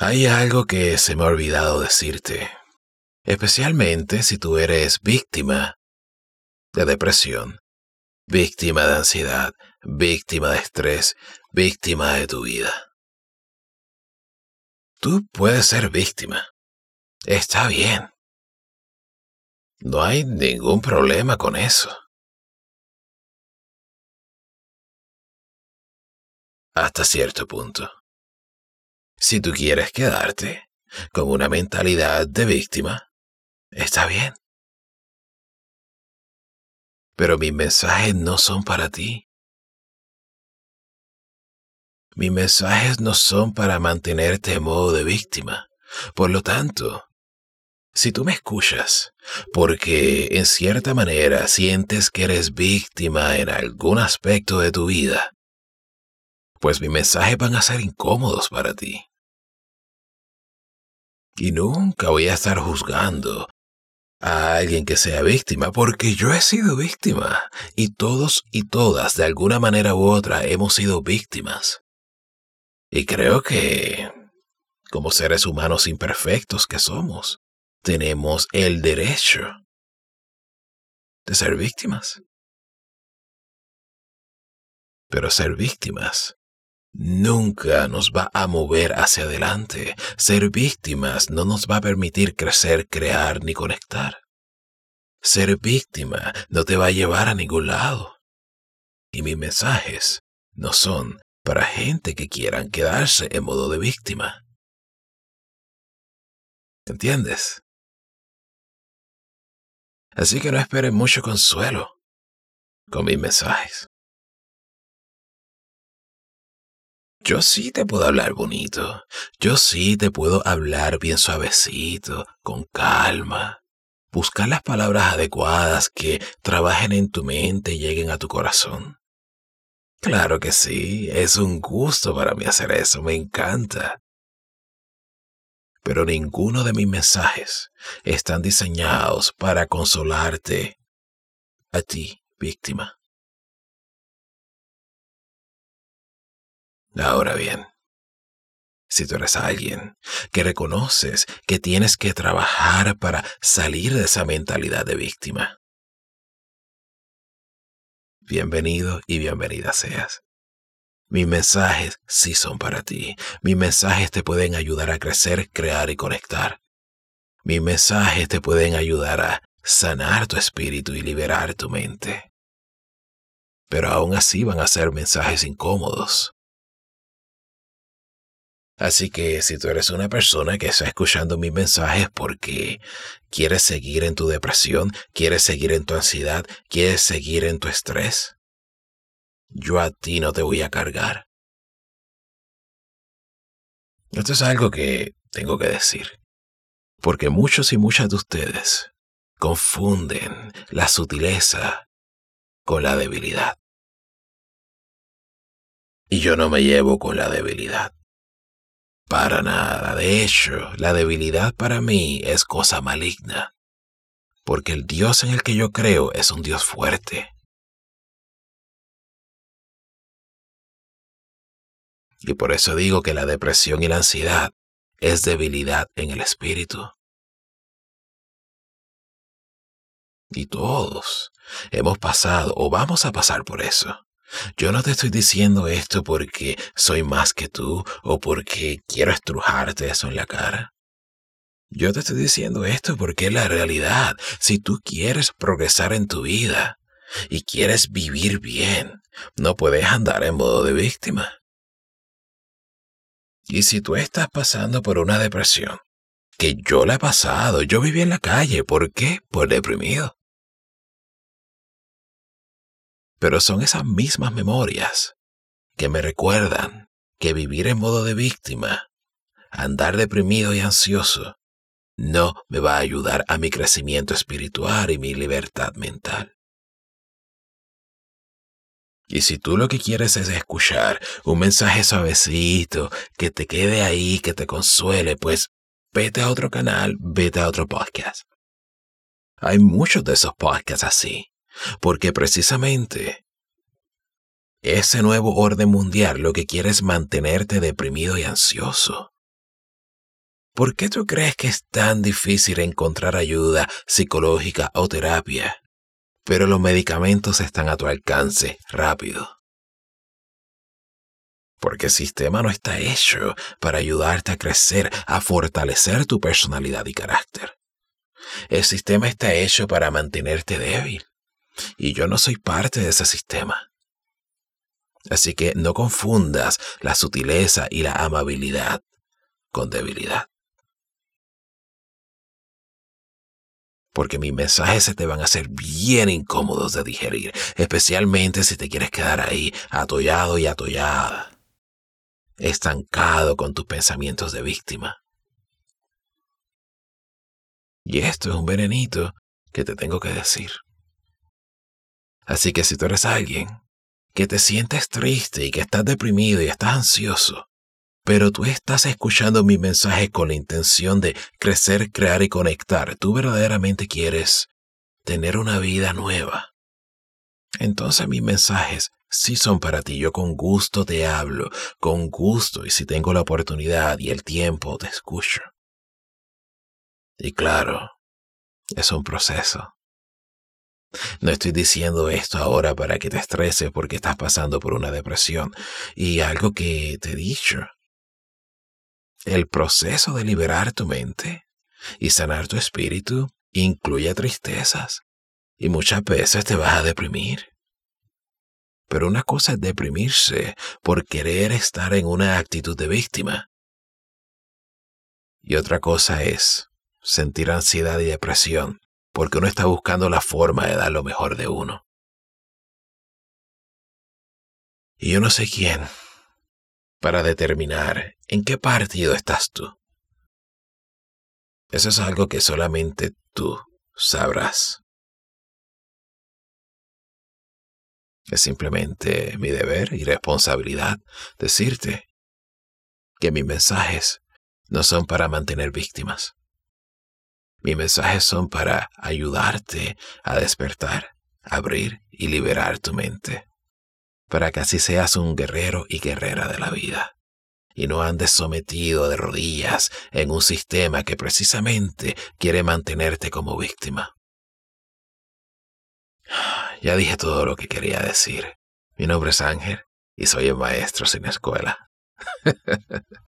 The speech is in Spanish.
Hay algo que se me ha olvidado decirte, especialmente si tú eres víctima de depresión, víctima de ansiedad, víctima de estrés, víctima de tu vida. Tú puedes ser víctima. Está bien. No hay ningún problema con eso. Hasta cierto punto. Si tú quieres quedarte con una mentalidad de víctima, está bien. Pero mis mensajes no son para ti. Mis mensajes no son para mantenerte en modo de víctima. Por lo tanto, si tú me escuchas porque en cierta manera sientes que eres víctima en algún aspecto de tu vida, pues mis mensajes van a ser incómodos para ti. Y nunca voy a estar juzgando a alguien que sea víctima, porque yo he sido víctima, y todos y todas, de alguna manera u otra, hemos sido víctimas. Y creo que, como seres humanos imperfectos que somos, tenemos el derecho de ser víctimas. Pero ser víctimas nunca nos va a mover hacia adelante. Ser víctimas no nos va a permitir crecer, crear ni conectar. Ser víctima no te va a llevar a ningún lado. Y mis mensajes no son para gente que quieran quedarse en modo de víctima. ¿Entiendes? Así que no esperen mucho consuelo con mis mensajes. Yo sí te puedo hablar bonito. Yo sí te puedo hablar bien suavecito, con calma. Buscar las palabras adecuadas que trabajen en tu mente y lleguen a tu corazón. Claro que sí, es un gusto para mí hacer eso, me encanta. Pero ninguno de mis mensajes están diseñados para consolarte a ti, víctima. Ahora bien, si tú eres alguien que reconoces que tienes que trabajar para salir de esa mentalidad de víctima, bienvenido y bienvenida seas. Mis mensajes sí son para ti. Mis mensajes te pueden ayudar a crecer, crear y conectar. Mis mensajes te pueden ayudar a sanar tu espíritu y liberar tu mente. Pero aún así van a ser mensajes incómodos. Así que si tú eres una persona que está escuchando mis mensajes porque quieres seguir en tu depresión, quieres seguir en tu ansiedad, quieres seguir en tu estrés, yo a ti no te voy a cargar. Esto es algo que tengo que decir, porque muchos y muchas de ustedes confunden la sutileza con la debilidad. Y yo no me llevo con la debilidad. Para nada. De hecho, la debilidad para mí es cosa maligna. Porque el Dios en el que yo creo es un Dios fuerte. Y por eso digo que la depresión y la ansiedad es debilidad en el espíritu. Y todos hemos pasado o vamos a pasar por eso. Yo no te estoy diciendo esto porque soy más que tú o porque quiero estrujarte eso en la cara. Yo te estoy diciendo esto porque es la realidad. Si tú quieres progresar en tu vida y quieres vivir bien, no puedes andar en modo de víctima. Y si tú estás pasando por una depresión, que yo la he pasado, yo viví en la calle, ¿por qué? Por deprimido. Pero son esas mismas memorias que me recuerdan que vivir en modo de víctima, andar deprimido y ansioso, no me va a ayudar a mi crecimiento espiritual y mi libertad mental. Y si tú lo que quieres es escuchar un mensaje suavecito, que te quede ahí, que te consuele, pues vete a otro canal, vete a otro podcast. Hay muchos de esos podcasts así. Porque precisamente ese nuevo orden mundial lo que quiere es mantenerte deprimido y ansioso. ¿Por qué tú crees que es tan difícil encontrar ayuda psicológica o terapia? Pero los medicamentos están a tu alcance rápido. Porque el sistema no está hecho para ayudarte a crecer, a fortalecer tu personalidad y carácter. El sistema está hecho para mantenerte débil. Y yo no soy parte de ese sistema. Así que no confundas la sutileza y la amabilidad con debilidad. Porque mis mensajes se te van a hacer bien incómodos de digerir, especialmente si te quieres quedar ahí atollado y atollada, estancado con tus pensamientos de víctima. Y esto es un venenito que te tengo que decir. Así que si tú eres alguien que te sientes triste y que estás deprimido y estás ansioso, pero tú estás escuchando mi mensaje con la intención de crecer, crear y conectar, tú verdaderamente quieres tener una vida nueva. Entonces mis mensajes sí son para ti. Yo con gusto te hablo, con gusto, y si tengo la oportunidad y el tiempo, te escucho. Y claro, es un proceso. No estoy diciendo esto ahora para que te estreses porque estás pasando por una depresión. Y algo que te he dicho, el proceso de liberar tu mente y sanar tu espíritu incluye tristezas y muchas veces te vas a deprimir. Pero una cosa es deprimirse por querer estar en una actitud de víctima. Y otra cosa es sentir ansiedad y depresión, porque uno está buscando la forma de dar lo mejor de uno. Y yo no sé quién para determinar en qué partido estás tú. Eso es algo que solamente tú sabrás. Es simplemente mi deber y responsabilidad decirte que mis mensajes no son para mantener víctimas. Mis mensajes son para ayudarte a despertar, abrir y liberar tu mente, para que así seas un guerrero y guerrera de la vida, y no andes sometido de rodillas en un sistema que precisamente quiere mantenerte como víctima. Ya dije todo lo que quería decir. Mi nombre es Ángel y soy el maestro sin escuela.